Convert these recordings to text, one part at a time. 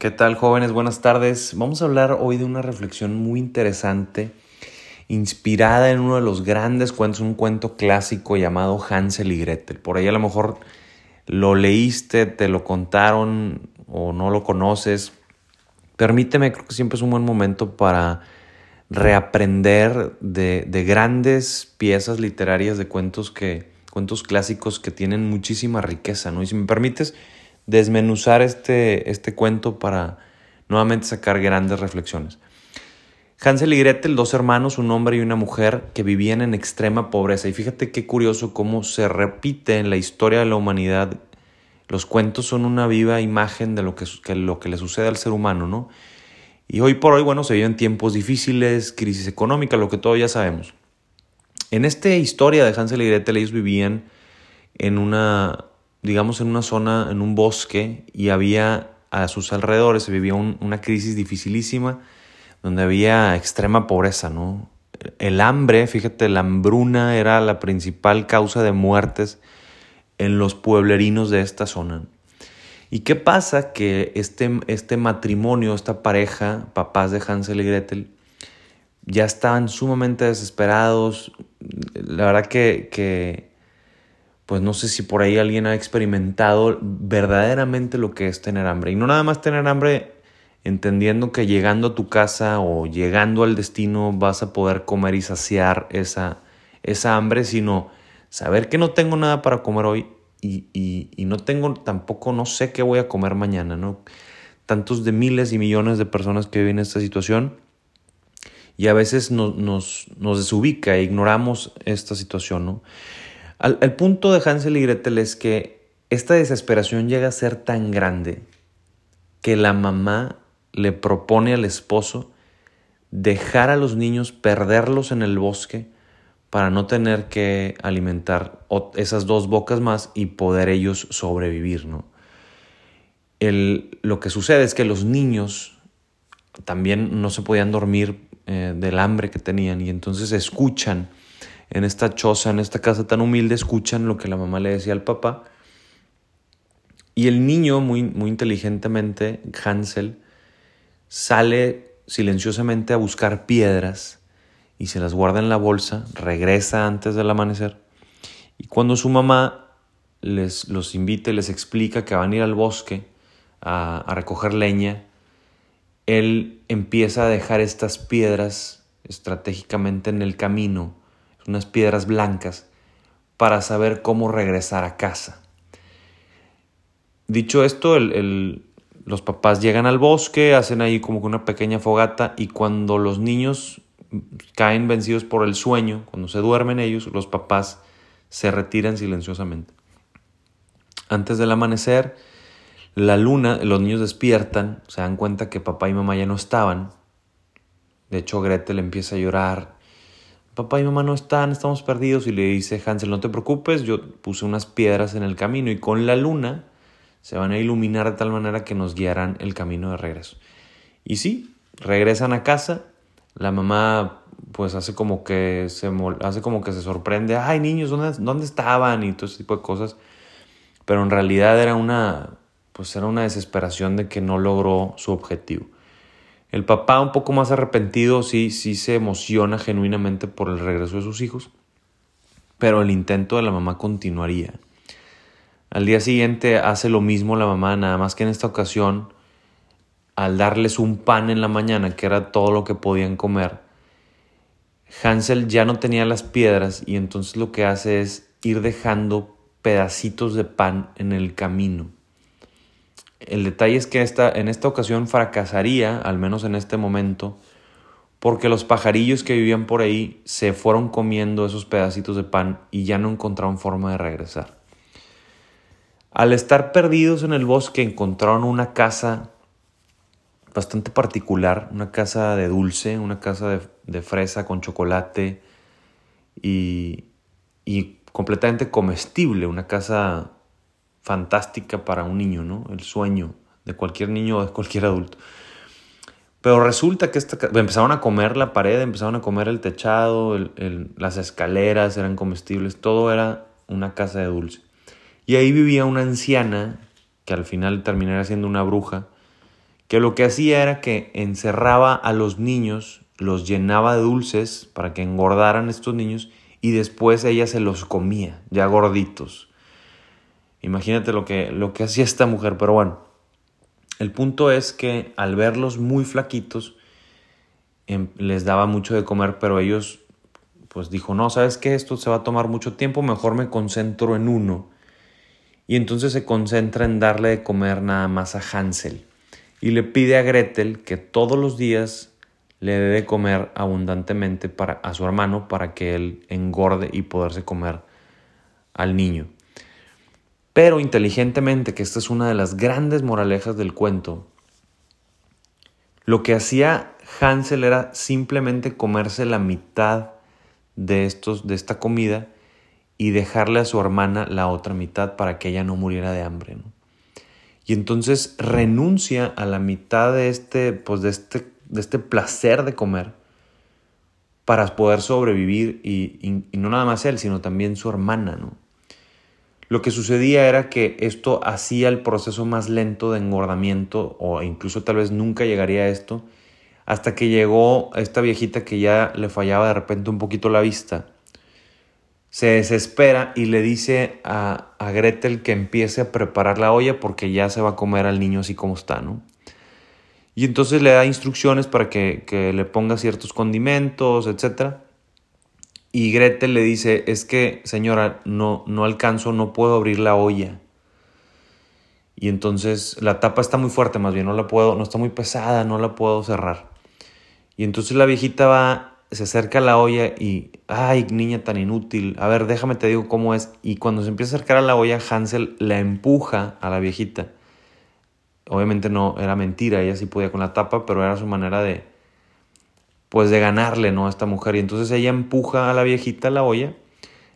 ¿Qué tal jóvenes? Buenas tardes. Vamos a hablar hoy de una reflexión muy interesante, inspirada en uno de los grandes cuentos, un cuento clásico llamado Hansel y Gretel. Por ahí a lo mejor lo leíste, te lo contaron o no lo conoces. Permíteme, creo que siempre es un buen momento para reaprender de, de grandes piezas literarias de cuentos que cuentos clásicos que tienen muchísima riqueza, ¿no? Y si me permites, desmenuzar este, este cuento para nuevamente sacar grandes reflexiones. Hansel y Gretel, dos hermanos, un hombre y una mujer que vivían en extrema pobreza. Y fíjate qué curioso cómo se repite en la historia de la humanidad. Los cuentos son una viva imagen de lo que, lo que le sucede al ser humano, ¿no? Y hoy por hoy, bueno, se viven tiempos difíciles, crisis económica, lo que todos ya sabemos. En esta historia de Hansel y Gretel, ellos vivían en una digamos, en una zona, en un bosque, y había a sus alrededores, se vivía una crisis dificilísima, donde había extrema pobreza, ¿no? El hambre, fíjate, la hambruna era la principal causa de muertes en los pueblerinos de esta zona. ¿Y qué pasa? Que este, este matrimonio, esta pareja, papás de Hansel y Gretel, ya estaban sumamente desesperados. La verdad que, que pues no sé si por ahí alguien ha experimentado verdaderamente lo que es tener hambre. Y no nada más tener hambre entendiendo que llegando a tu casa o llegando al destino vas a poder comer y saciar esa, esa hambre, sino saber que no tengo nada para comer hoy y, y, no tengo tampoco, no sé qué voy a comer mañana, ¿no? Tantos de miles y millones de personas que viven esta situación y a veces nos, nos, nos desubica e ignoramos esta situación, ¿no? El punto de Hansel y Gretel es que esta desesperación llega a ser tan grande que la mamá le propone al esposo dejar a los niños, perderlos en el bosque para no tener que alimentar esas dos bocas más y poder ellos sobrevivir, ¿no? lo que sucede es que los niños también no se podían dormir eh, del hambre que tenían y entonces escuchan en esta choza, en esta casa tan humilde, escuchan lo que la mamá le decía al papá. Y el niño, muy, muy inteligentemente, Hansel, sale silenciosamente a buscar piedras y se las guarda en la bolsa, regresa antes del amanecer. Y cuando su mamá les, los invita y les explica que van a ir al bosque a, a recoger leña, él empieza a dejar estas piedras estratégicamente en el camino unas piedras blancas, para saber cómo regresar a casa. Dicho esto, los papás llegan al bosque, hacen ahí como que una pequeña fogata y cuando los niños caen vencidos por el sueño, cuando se duermen ellos, los papás se retiran silenciosamente. Antes del amanecer, la luna, los niños despiertan, se dan cuenta que papá y mamá ya no estaban. De hecho, Gretel empieza a llorar papá y mamá no están, estamos perdidos. Y le dice Hansel, no te preocupes, yo puse unas piedras en el camino y con la luna se van a iluminar de tal manera que nos guiarán el camino de regreso. Y sí, regresan a casa, la mamá pues hace como que se, hace como que se sorprende, ay niños, ¿dónde, ¿dónde estaban? Y todo ese tipo de cosas. Pero en realidad era una, pues era una desesperación de que no logró su objetivo. El papá, un poco más arrepentido, sí, sí se emociona genuinamente por el regreso de sus hijos, pero el intento de la mamá continuaría. Al día siguiente hace lo mismo la mamá, nada más que en esta ocasión, al darles un pan en la mañana, que era todo lo que podían comer, Hansel ya no tenía las piedras y entonces lo que hace es ir dejando pedacitos de pan en el camino. El detalle es que esta, en esta ocasión fracasaría, al menos en este momento, porque los pajarillos que vivían por ahí se fueron comiendo esos pedacitos de pan y ya no encontraron forma de regresar. Al estar perdidos en el bosque encontraron una casa bastante particular, una casa de dulce, una casa de, de fresa con chocolate y, y completamente comestible, una casa fantástica para un niño, ¿no? El sueño de cualquier niño o de cualquier adulto. Pero resulta que esta, empezaron a comer la pared, empezaron a comer el techado, las escaleras eran comestibles, todo era una casa de dulce. Y ahí vivía una anciana, que al final terminaría siendo una bruja, que lo que hacía era que encerraba a los niños, los llenaba de dulces para que engordaran estos niños y después ella se los comía, ya gorditos. Imagínate lo que, lo que hacía esta mujer, pero bueno, el punto es que al verlos muy flaquitos, em, les daba mucho de comer, pero ellos, pues dijo, no, ¿sabes qué? Esto se va a tomar mucho tiempo, mejor me concentro en uno. Y entonces se concentra en darle de comer nada más a Hansel. Y le pide a Gretel que todos los días le dé de comer abundantemente para, a su hermano para que él engorde y poderse comer al niño. Pero inteligentemente, que esta es una de las grandes moralejas del cuento, lo que hacía Hansel era simplemente comerse la mitad de, estos, de esta comida y dejarle a su hermana la otra mitad para que ella no muriera de hambre. Y entonces renuncia a la mitad de este, pues de este, de este placer de comer para poder sobrevivir y, y no nada más él, sino también su hermana, ¿no? Lo que sucedía era que esto hacía el proceso más lento de engordamiento o incluso tal vez nunca llegaría a esto hasta que llegó esta viejita que ya le fallaba de repente un poquito la vista. Se desespera y le dice a, a Gretel que empiece a preparar la olla porque ya se va a comer al niño así como está, ¿no? Y entonces le da instrucciones para que, que le ponga ciertos condimentos, etcétera. Y Gretel le dice, es que señora, no, no alcanzo, no puedo abrir la olla. Y entonces la tapa está muy fuerte, más bien no la puedo, no está muy pesada, no la puedo cerrar. Y entonces la viejita va, se acerca a la olla y, ay, niña tan inútil, a ver, déjame te digo cómo es. Y cuando se empieza a acercar a la olla, Hansel la empuja a la viejita. Obviamente no era mentira, ella sí podía con la tapa, pero era su manera de, pues de ganarle, ¿no? A esta mujer. Y entonces ella empuja a la viejita a la olla,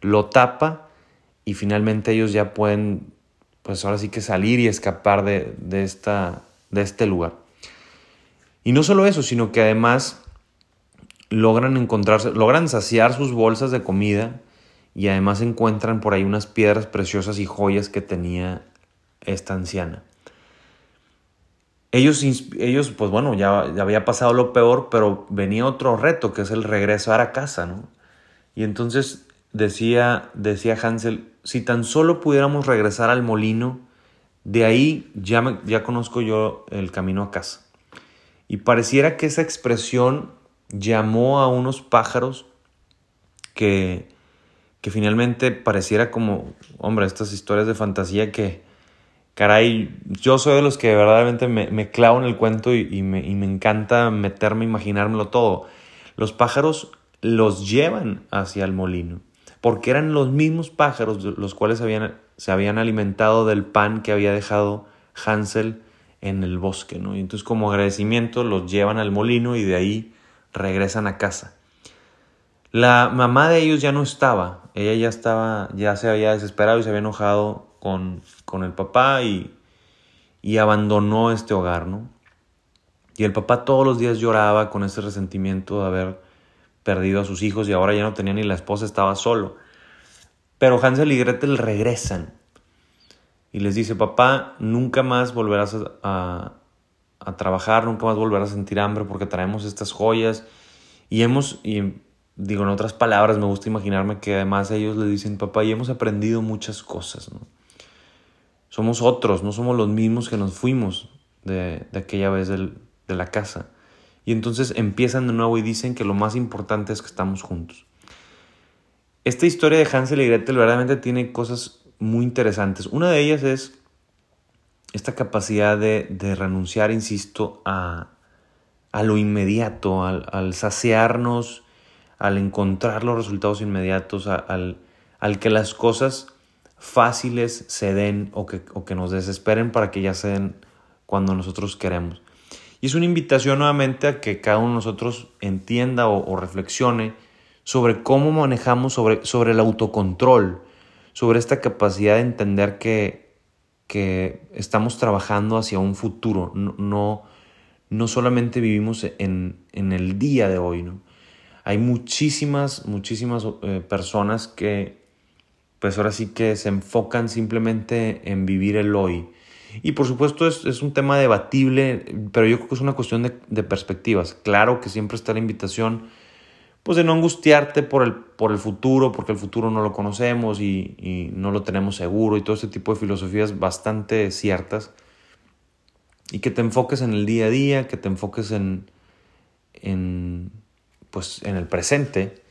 lo tapa y finalmente ellos ya pueden, pues ahora sí que salir y escapar de, esta, de este lugar. Y no solo eso, sino que además logran encontrarse, logran saciar sus bolsas de comida y además encuentran por ahí unas piedras preciosas y joyas que tenía esta anciana. Ellos, ellos, pues bueno, ya, había pasado lo peor, pero venía otro reto, que es el regresar a casa, ¿no? Y entonces decía, decía Hansel, si tan solo pudiéramos regresar al molino, de ahí ya, ya conozco yo el camino a casa. Y pareciera que esa expresión llamó a unos pájaros que, que finalmente pareciera como, hombre, estas historias de fantasía que, caray, yo soy de los que verdaderamente me, me clavo en el cuento y, me, encanta meterme, imaginármelo todo. Los pájaros los llevan hacia el molino, porque eran los mismos pájaros los cuales habían, se habían alimentado del pan que había dejado Hansel en el bosque, ¿no? Y entonces como agradecimiento los llevan al molino y de ahí regresan a casa. La mamá de ellos ya no estaba, ella ya estaba, ya se había desesperado y se había enojado con, el papá y, y abandonó este hogar, ¿no? Y el papá todos los días lloraba con ese resentimiento de haber perdido a sus hijos y ahora ya no tenía ni la esposa, estaba solo. Pero Hansel y Gretel regresan y les dice, papá, nunca más volverás a, a, trabajar, nunca más volverás a sentir hambre porque traemos estas joyas. Y hemos, y digo en otras palabras, me gusta imaginarme que además ellos le dicen, papá, y hemos aprendido muchas cosas, ¿no? Somos otros, no somos los mismos que nos fuimos de, aquella vez de la casa. Y entonces empiezan de nuevo y dicen que lo más importante es que estamos juntos. Esta historia de Hansel y Gretel verdaderamente tiene cosas muy interesantes. Una de ellas es esta capacidad de, renunciar, insisto, a, lo inmediato, al, saciarnos, al encontrar los resultados inmediatos, al, al que las cosas fáciles se den o que, que nos desesperen para que ya se den cuando nosotros queremos. Y es una invitación nuevamente a que cada uno de nosotros entienda o, reflexione sobre cómo manejamos, sobre, sobre, el autocontrol, sobre esta capacidad de entender que, que estamos trabajando hacia un futuro, no, no, solamente vivimos en, en, el día de hoy. ¿no? Hay muchísimas, muchísimas eh, personas que pues ahora sí que se enfocan simplemente en vivir el hoy. Y por supuesto es, un tema debatible, pero yo creo que es una cuestión de, perspectivas. Claro que siempre está la invitación pues de no angustiarte por el, por el futuro, porque el futuro no lo conocemos y, y no lo tenemos seguro y todo ese tipo de filosofías bastante ciertas. Y que te enfoques en el día a día, que te enfoques en, en, pues, en el presente.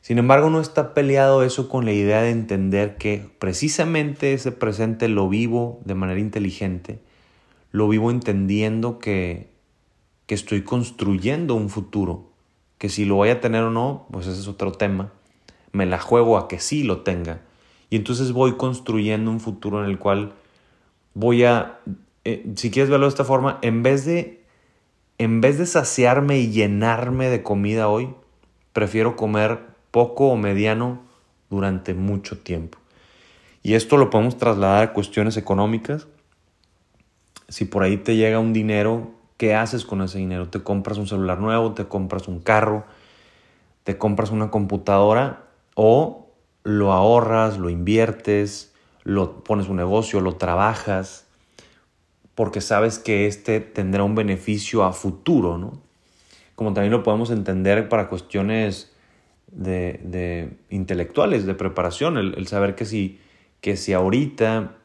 Sin embargo, no está peleado eso con la idea de entender que precisamente ese presente lo vivo de manera inteligente, lo vivo entendiendo que, que estoy construyendo un futuro, que si lo voy a tener o no, pues ese es otro tema. Me la juego a que sí lo tenga. Y entonces voy construyendo un futuro en el cual voy a, eh, si quieres verlo de esta forma, en vez de en vez de saciarme y llenarme de comida hoy, prefiero comer poco o mediano durante mucho tiempo. Y esto lo podemos trasladar a cuestiones económicas. Si por ahí te llega un dinero, ¿qué haces con ese dinero? ¿Te compras un celular nuevo? ¿Te compras un carro? ¿Te compras una computadora? ¿O lo ahorras, lo inviertes, lo pones un negocio, lo trabajas? porque sabes que este tendrá un beneficio a futuro, ¿no? Como también lo podemos entender para cuestiones de, intelectuales, de preparación, el, saber que si, que si ahorita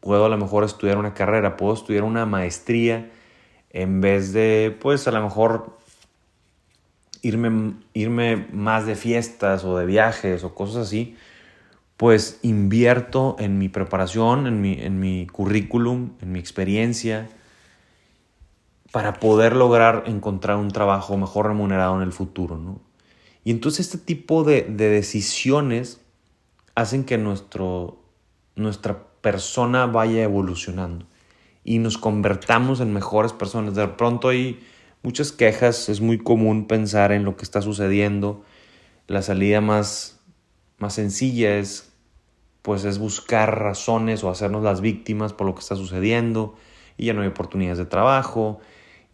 puedo a lo mejor estudiar una carrera, puedo estudiar una maestría, en vez de, pues a lo mejor irme, irme más de fiestas o de viajes o cosas así, pues invierto en mi preparación, en mi, en mi currículum, en mi experiencia, para poder lograr encontrar un trabajo mejor remunerado en el futuro. ¿no? Y entonces este tipo de, decisiones hacen que nuestro, nuestra persona vaya evolucionando y nos convertamos en mejores personas. De pronto hay muchas quejas, es muy común pensar en lo que está sucediendo. La salida más, más sencilla es pues es buscar razones o hacernos las víctimas por lo que está sucediendo y ya no hay oportunidades de trabajo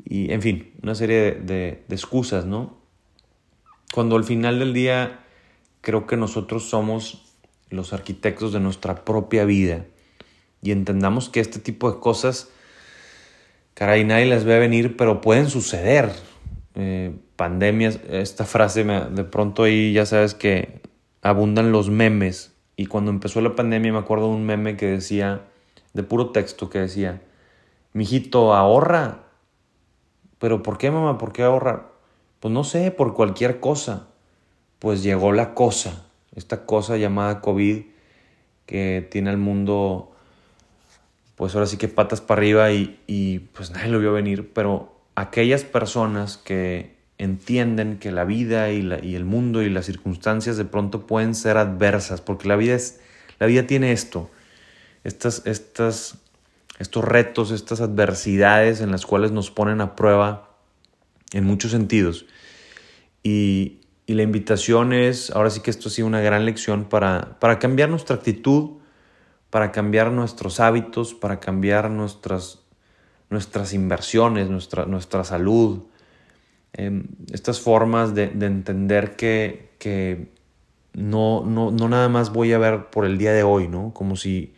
y en fin, una serie de, excusas, ¿no? Cuando al final del día creo que nosotros somos los arquitectos de nuestra propia vida y entendamos que este tipo de cosas, caray, nadie las ve venir, pero pueden suceder. Eh, pandemias, esta frase de pronto ahí ya sabes que abundan los memes y cuando empezó la pandemia me acuerdo de un meme que decía, de puro texto, que decía, mijito, ahorra. Pero ¿por qué, mamá? ¿Por qué ahorra? Pues no sé, por cualquier cosa. Pues llegó la cosa, esta cosa llamada COVID que tiene al mundo, pues ahora sí que patas para arriba y, y pues nadie lo vio venir, pero aquellas personas que entienden que la vida y, la, y, el mundo y las circunstancias de pronto pueden ser adversas, porque la vida, es, la vida tiene esto, estas, estas, estos retos, estas adversidades en las cuales nos ponen a prueba en muchos sentidos. Y, y la invitación es, ahora sí que esto ha sido una gran lección para, para cambiar nuestra actitud, para cambiar nuestros hábitos, para cambiar nuestras, nuestras inversiones, nuestra, nuestra salud, Em, estas formas de, entender que, no, no, nada más voy a ver por el día de hoy, ¿no? Como si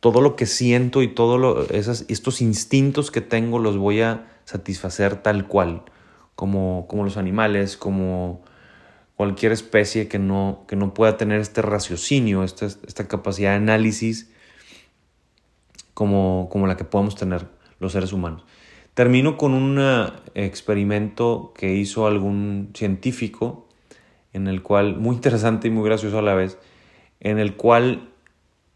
todo lo que siento y todos estos instintos que tengo los voy a satisfacer tal cual, como, como los animales, como cualquier especie que no, que no pueda tener este raciocinio, esta, esta capacidad de análisis como, como la que podemos tener los seres humanos. Termino con un eh, experimento que hizo algún científico, en el cual, muy interesante y muy gracioso a la vez, en el cual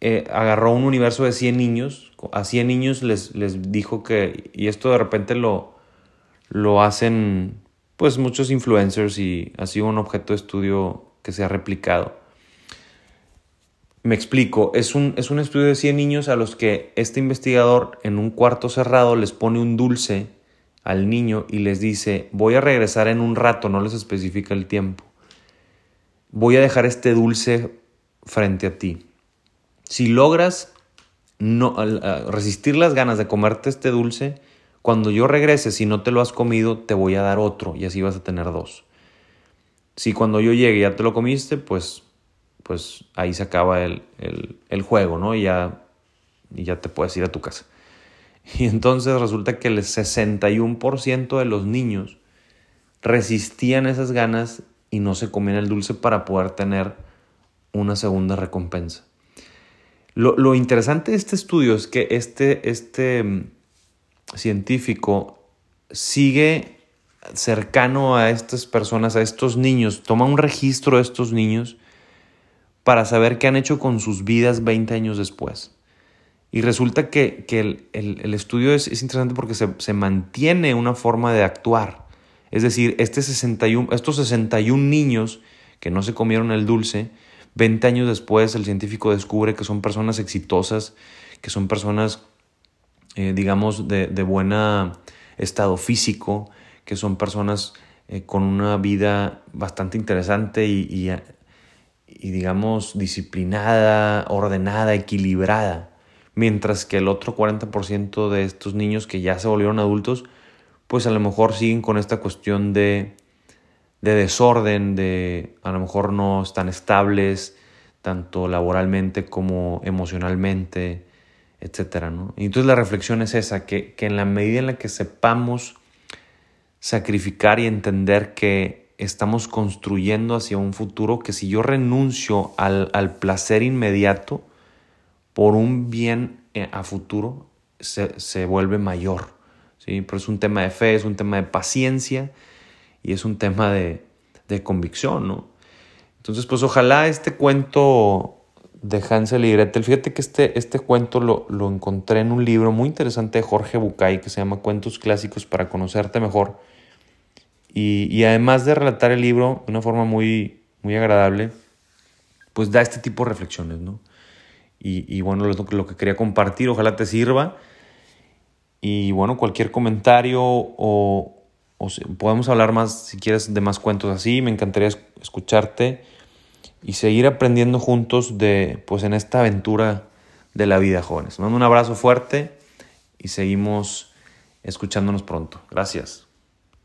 eh, agarró un universo de 100 niños, a 100 niños les, les dijo que, y esto de repente lo, lo hacen pues muchos influencers y ha sido un objeto de estudio que se ha replicado me explico, es un, es un estudio de 100 niños a los que este investigador en un cuarto cerrado les pone un dulce al niño y les dice, voy a regresar en un rato, no les especifica el tiempo. Voy a dejar este dulce frente a ti. Si logras no, resistir las ganas de comerte este dulce, cuando yo regrese, si no te lo has comido, te voy a dar otro y así vas a tener dos. Si cuando yo llegue ya te lo comiste, pues pues ahí se acaba el, juego, ¿no? Y ya, y ya te puedes ir a tu casa. Y entonces resulta que el 61% de los niños resistían esas ganas y no se comían el dulce para poder tener una segunda recompensa. Lo, interesante de este estudio es que este, este mm, científico sigue cercano a estas personas, a estos niños, toma un registro de estos niños para saber qué han hecho con sus vidas 20 años después. Y resulta que, el, estudio es, interesante porque se, se, mantiene una forma de actuar. Es decir, este 61, estos 61 niños que no se comieron el dulce, 20 años después el científico descubre que son personas exitosas, que son personas, eh, digamos, de, de buen estado físico, que son personas eh, con una vida bastante interesante y, y, y, digamos, disciplinada, ordenada, equilibrada. Mientras que el otro 40% de estos niños que ya se volvieron adultos, pues a lo mejor siguen con esta cuestión de de desorden, de a lo mejor no están estables, tanto laboralmente como emocionalmente, etc. ¿no? Y entonces la reflexión es esa, que, que, en la medida en la que sepamos sacrificar y entender que estamos construyendo hacia un futuro, que si yo renuncio al, al placer inmediato por un bien eh, a futuro, se, se vuelve mayor. ¿sí? Pero es un tema de fe, es un tema de paciencia y es un tema de, convicción, ¿no? Entonces, pues ojalá este cuento de Hansel y Gretel, fíjate que este, este cuento lo, encontré en un libro muy interesante de Jorge Bucay que se llama Cuentos Clásicos para conocerte mejor. Y, además de relatar el libro de una forma muy, muy agradable, pues da este tipo de reflexiones, ¿no? Y, y bueno, lo, lo que quería compartir, ojalá te sirva. Y bueno, cualquier comentario o, o podemos hablar más, si quieres, de más cuentos así. Me encantaría escucharte y seguir aprendiendo juntos de, pues, en esta aventura de la vida, jóvenes. mando un abrazo fuerte y seguimos escuchándonos pronto. Gracias.